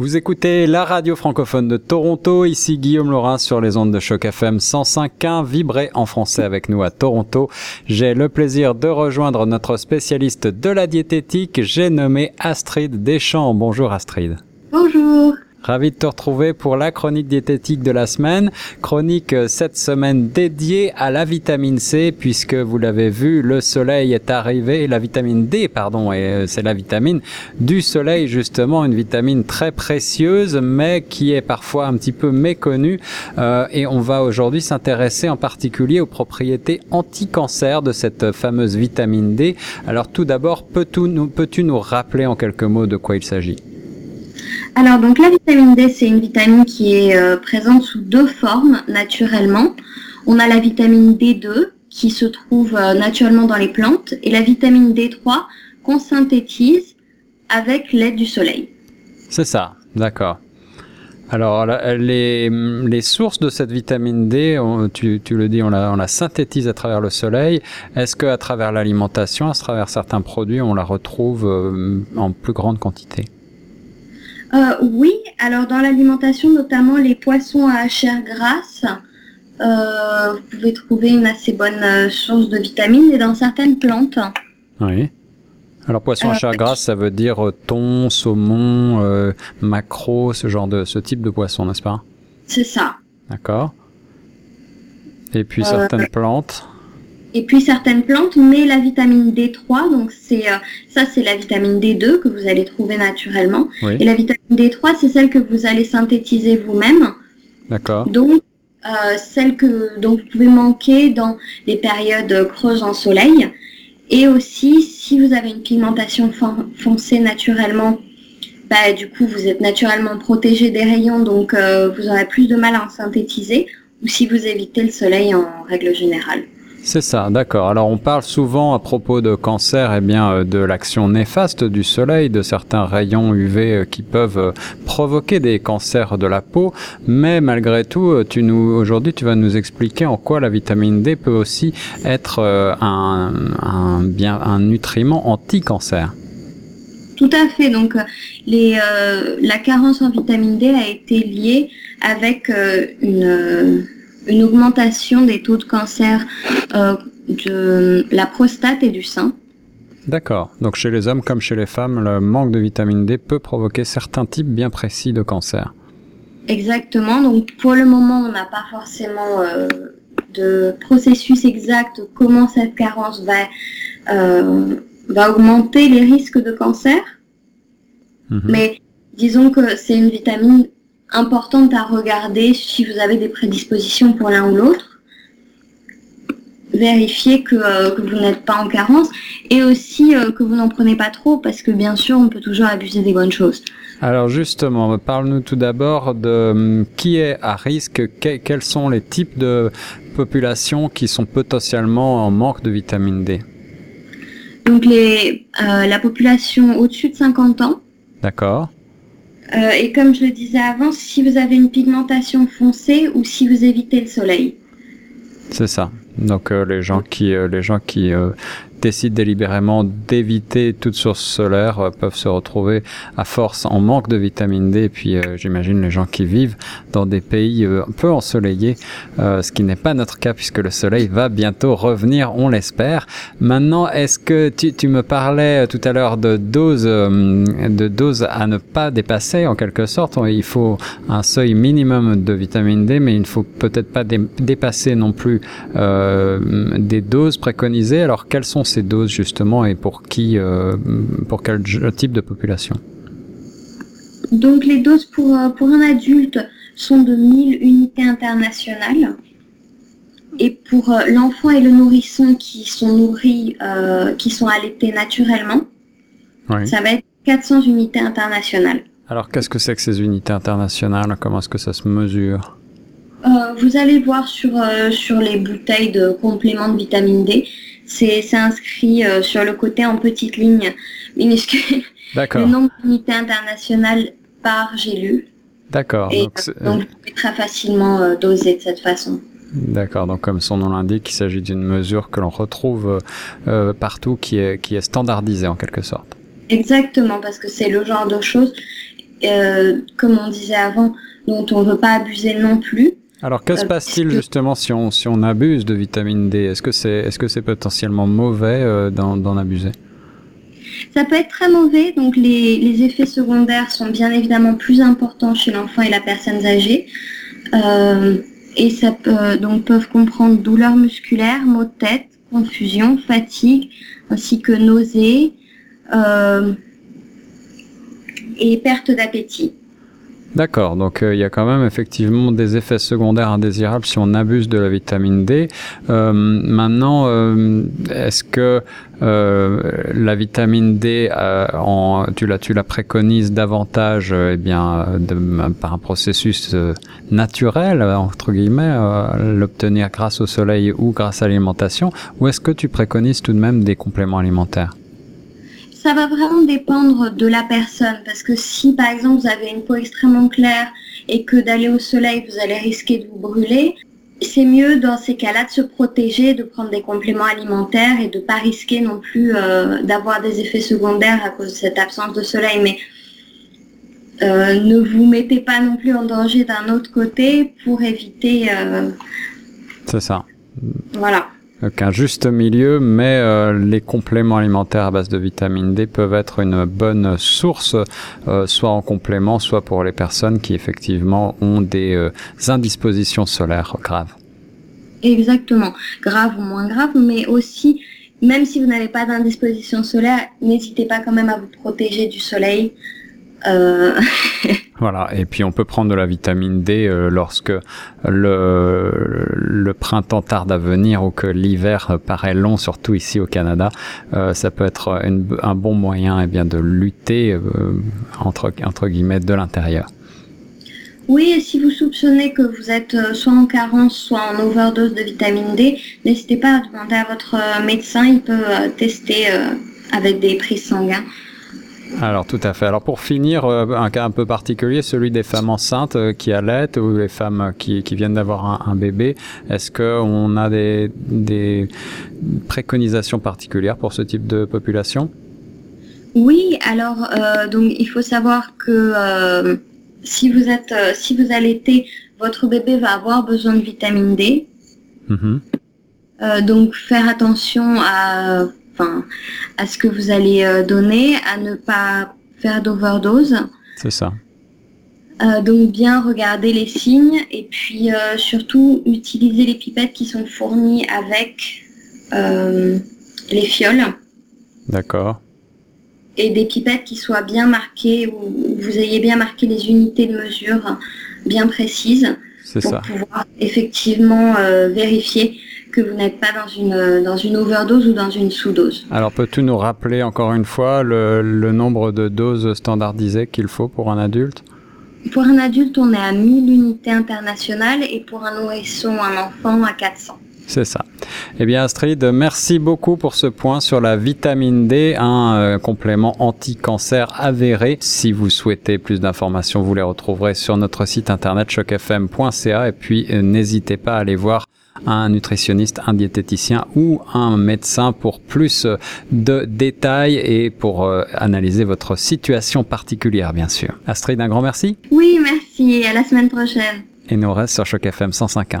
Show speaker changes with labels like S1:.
S1: Vous écoutez la radio francophone de Toronto, ici Guillaume Laurin sur les ondes de choc FM 105.1, vibré en français avec nous à Toronto. J'ai le plaisir de rejoindre notre spécialiste de la diététique, j'ai nommé Astrid Deschamps. Bonjour Astrid.
S2: Bonjour.
S1: Ravi de te retrouver pour la chronique diététique de la semaine. Chronique euh, cette semaine dédiée à la vitamine C puisque vous l'avez vu, le soleil est arrivé, la vitamine D, pardon, et euh, c'est la vitamine du soleil justement, une vitamine très précieuse mais qui est parfois un petit peu méconnue. Euh, et on va aujourd'hui s'intéresser en particulier aux propriétés anti-cancer de cette fameuse vitamine D. Alors tout d'abord, peux-tu nous, rappeler en quelques mots de quoi il s'agit?
S2: Alors, donc la vitamine D, c'est une vitamine qui est euh, présente sous deux formes naturellement. On a la vitamine D2 qui se trouve euh, naturellement dans les plantes et la vitamine D3 qu'on synthétise avec l'aide du soleil.
S1: C'est ça, d'accord. Alors, les, sources de cette vitamine D, tu, tu, le dis, on la, on la, synthétise à travers le soleil. Est-ce qu'à travers l'alimentation, à travers certains produits, on la retrouve euh, en plus grande quantité?
S2: Euh, oui, alors dans l'alimentation, notamment les poissons à chair grasse, euh, vous pouvez trouver une assez bonne euh, source de vitamines et dans certaines plantes.
S1: Oui. Alors poisson à chair grasse, ça veut dire thon, saumon, euh, maquereau, ce genre de ce type de poisson, n'est-ce pas?
S2: C'est ça.
S1: D'accord. Et puis certaines plantes?
S2: Et puis certaines plantes, mais la vitamine D3, donc c'est euh, ça c'est la vitamine D2 que vous allez trouver naturellement. Et la vitamine D3, c'est celle que vous allez synthétiser vous-même.
S1: D'accord.
S2: Donc euh, celle que dont vous pouvez manquer dans les périodes creuses en soleil. Et aussi, si vous avez une pigmentation foncée naturellement, bah, du coup, vous êtes naturellement protégé des rayons, donc euh, vous aurez plus de mal à en synthétiser, ou si vous évitez le soleil en règle générale.
S1: C'est ça, d'accord. Alors on parle souvent à propos de cancer, eh bien, euh, de l'action néfaste du soleil, de certains rayons UV euh, qui peuvent euh, provoquer des cancers de la peau, mais malgré tout, tu nous aujourd'hui tu vas nous expliquer en quoi la vitamine D peut aussi être un, bien un nutriment anti-cancer.
S2: Tout à fait. Donc, les, la carence en vitamine D a été liée avec une une augmentation des taux de cancer euh, de la prostate et du sein.
S1: D'accord. Donc chez les hommes comme chez les femmes, le manque de vitamine D peut provoquer certains types bien précis de cancer.
S2: Exactement. Donc pour le moment, on n'a pas forcément euh, de processus exact comment cette carence va, euh, va augmenter les risques de cancer. Mhm. Mais disons que c'est une vitamine importante à regarder si vous avez des prédispositions pour l'un ou l'autre. Vérifier que, euh, que vous n'êtes pas en carence et aussi euh, que vous n'en prenez pas trop parce que bien sûr on peut toujours abuser des bonnes choses.
S1: Alors justement, parle-nous tout d'abord de hum, qui est à risque, quels sont les types de populations qui sont potentiellement en manque de vitamine D?
S2: Donc les, euh, la population au-dessus de 50 ans.
S1: D'accord.
S2: Euh, et comme je le disais avant, si vous avez une pigmentation foncée ou si vous évitez le soleil.
S1: C'est ça. Donc euh, les gens qui euh, les gens qui décident délibérément d'éviter toute source solaire euh, peuvent se retrouver à force en manque de vitamine D. Et puis euh, j'imagine les gens qui vivent dans des pays euh, un peu ensoleillés, ce qui n'est pas notre cas puisque le soleil va bientôt revenir, on l'espère. Maintenant, est-ce que tu, tu, me parlais tout à l'heure de doses de doses à ne pas dépasser en quelque sorte Il faut un seuil minimum de vitamine D, mais il ne faut peut-être pas dépasser non plus des doses préconisées. Alors quelles sont ces doses justement et pour qui, euh, pour quel type de population?
S2: Donc les doses pour, euh, pour un adulte sont de 1000 unités internationales. Et pour euh, l'enfant et le nourrisson qui sont nourris, qui sont allaités naturellement, ça va être 400 unités internationales.
S1: Alors qu'est-ce que c'est que ces unités internationales? Comment est-ce que ça se mesure?
S2: Vous allez voir sur, sur les bouteilles de compléments de vitamine D, c'est inscrit euh, sur le côté en petite ligne minuscule. Le nombre d'unités internationales par gélule.
S1: D'accord.
S2: Donc, euh, donc, vous pouvez très facilement euh, doser de cette façon.
S1: D'accord, donc comme son nom l'indique, il s'agit d'une mesure que l'on retrouve partout, qui est, qui est standardisée en quelque sorte.
S2: Exactement, parce que c'est le genre de choses euh, comme on disait avant, dont on ne veut pas abuser non plus.
S1: Alors, que se
S2: Euh,
S1: passe-t-il justement si on, si on abuse de vitamine D? Est-ce que c'est est -ce c'est potentiellement mauvais euh, d'en d'en abuser?
S2: Ça peut être très mauvais, donc les, les effets secondaires sont bien évidemment plus importants chez l'enfant et la personne âgée. Euh, et ça peut, donc peuvent comprendre douleurs musculaires, maux de tête, confusion, fatigue, ainsi que nausées euh, et perte d'appétit.
S1: D'accord, donc euh, il y a quand même effectivement des effets secondaires indésirables si on abuse de la vitamine D. Euh, maintenant, euh, est-ce que euh, la vitamine D, en, tu, la, tu la préconises davantage eh bien, par un processus naturel, entre guillemets, l'obtenir grâce au soleil ou grâce à l'alimentation, ou est-ce que tu préconises tout de même des compléments alimentaires?
S2: Ça va vraiment dépendre de la personne, parce que si par exemple vous avez une peau extrêmement claire et que d'aller au soleil vous allez risquer de vous brûler, c'est mieux dans ces cas-là de se protéger, de prendre des compléments alimentaires et de pas risquer non plus euh, d'avoir des effets secondaires à cause de cette absence de soleil. Mais euh, ne vous mettez pas non plus en danger d'un autre côté pour éviter, euh,
S1: C'est ça.
S2: voilà.
S1: Donc un juste milieu, mais euh, les compléments alimentaires à base de vitamine D peuvent être une bonne source, euh, soit en complément, soit pour les personnes qui effectivement ont des euh, indispositions solaires graves.
S2: Exactement, grave ou moins grave, mais aussi, même si vous n'avez pas d'indisposition solaire, n'hésitez pas quand même à vous protéger du soleil. Euh,
S1: Voilà, et puis on peut prendre de la vitamine D euh, lorsque le, le printemps tarde à venir ou que l'hiver paraît long, surtout ici au Canada. Euh, ça peut être un bon moyen eh bien, de lutter euh, entre, entre guillemets de l'intérieur.
S2: oui, et si vous soupçonnez que vous êtes euh, soit en carence, soit en overdose de vitamine D, n'hésitez pas à demander à votre euh, médecin, il peut euh, tester euh, avec des prises sanguines.
S1: Alors tout à fait. Alors pour finir, euh, un cas un peu particulier, celui des femmes enceintes euh, qui allaitent ou les femmes qui, qui viennent d'avoir un, un bébé. Est-ce qu'on a des, des préconisations particulières pour ce type de population?
S2: Oui, alors euh, donc il faut savoir que euh, si vous êtes, euh, si vous allaitez, votre bébé va avoir besoin de vitamine D.
S1: Mhm.
S2: Donc faire attention à, enfin, à ce que vous allez euh, donner, à ne pas faire d'overdose.
S1: C'est ça.
S2: Euh, donc bien regarder les signes et puis euh, surtout utiliser les pipettes qui sont fournies avec euh, les fioles
S1: D'accord.
S2: et des pipettes qui soient bien marquées où vous ayez bien marqué les unités de mesure bien précises
S1: C'est
S2: pour
S1: ça.
S2: pouvoir effectivement vérifier que vous n'êtes pas dans une, dans une overdose ou dans une sous-dose.
S1: Alors peux-tu nous rappeler encore une fois le, le nombre de doses standardisées qu'il faut pour un adulte?
S2: Pour un adulte, on est à 1000 unités internationales et pour un nourrisson, un enfant, à 400.
S1: C'est ça. Eh bien Astrid, merci beaucoup pour ce point sur la vitamine D, un euh, complément anti-cancer avéré. Si vous souhaitez plus d'informations, vous les retrouverez sur notre site internet chocfm.ca et puis euh, n'hésitez pas à aller voir un nutritionniste, un diététicien ou un médecin pour plus de détails et pour euh, analyser votre situation particulière, bien sûr. Astrid, un grand merci
S2: Oui, merci. À la semaine prochaine.
S1: et nous reste sur Choc FM 105.1.